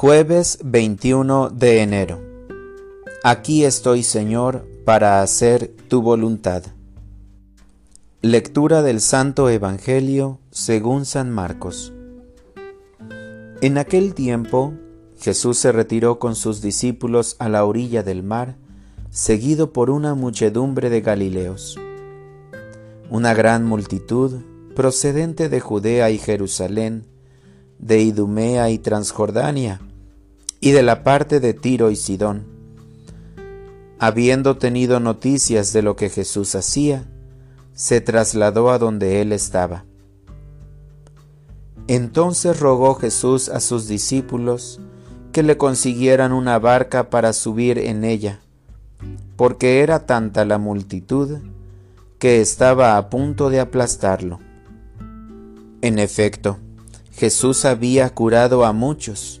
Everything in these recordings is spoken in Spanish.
Jueves 21 de enero. Aquí estoy, Señor, para hacer tu voluntad. Lectura del Santo Evangelio según San Marcos. En aquel tiempo, Jesús se retiró con sus discípulos a la orilla del mar, seguido por una muchedumbre de Galileos. Una gran multitud, procedente de Judea y Jerusalén, de Idumea y Transjordania, y de la parte de Tiro y Sidón. Habiendo tenido noticias de lo que Jesús hacía, se trasladó a donde él estaba. Entonces rogó Jesús a sus discípulos que le consiguieran una barca para subir en ella, porque era tanta la multitud que estaba a punto de aplastarlo. En efecto, Jesús había curado a muchos,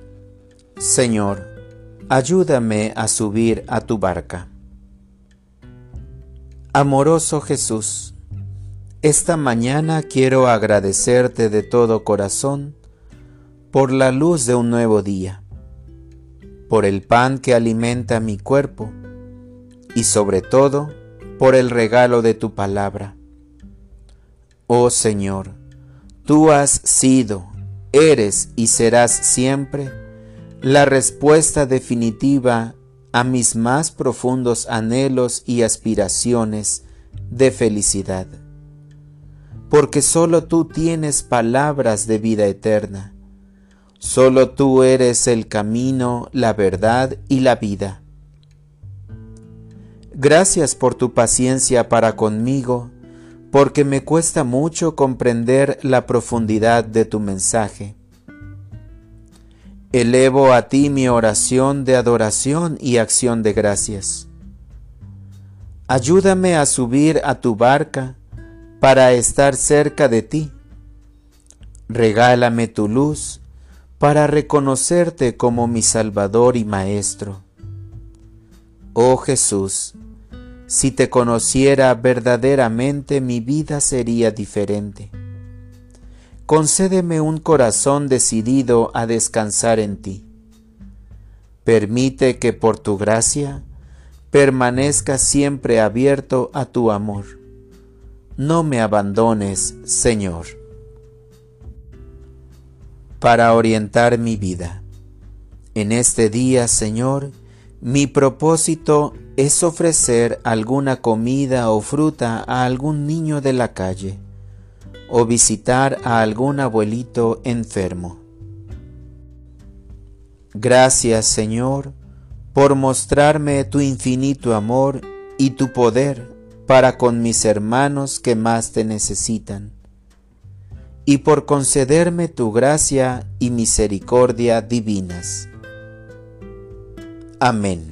Señor, ayúdame a subir a tu barca. Amoroso Jesús, esta mañana quiero agradecerte de todo corazón por la luz de un nuevo día, por el pan que alimenta mi cuerpo y sobre todo por el regalo de tu palabra. Oh Señor, tú has sido eres y serás siempre la respuesta definitiva a mis más profundos anhelos y aspiraciones de felicidad. Porque solo tú tienes palabras de vida eterna. Solo tú eres el camino, la verdad y la vida. Gracias por tu paciencia para conmigo porque me cuesta mucho comprender la profundidad de tu mensaje. Elevo a ti mi oración de adoración y acción de gracias. Ayúdame a subir a tu barca para estar cerca de ti. Regálame tu luz para reconocerte como mi Salvador y Maestro. Oh Jesús, si te conociera verdaderamente mi vida sería diferente. Concédeme un corazón decidido a descansar en ti. Permite que por tu gracia permanezca siempre abierto a tu amor. No me abandones, Señor. Para orientar mi vida. En este día, Señor, mi propósito es ofrecer alguna comida o fruta a algún niño de la calle o visitar a algún abuelito enfermo. Gracias Señor por mostrarme tu infinito amor y tu poder para con mis hermanos que más te necesitan, y por concederme tu gracia y misericordia divinas. Amén.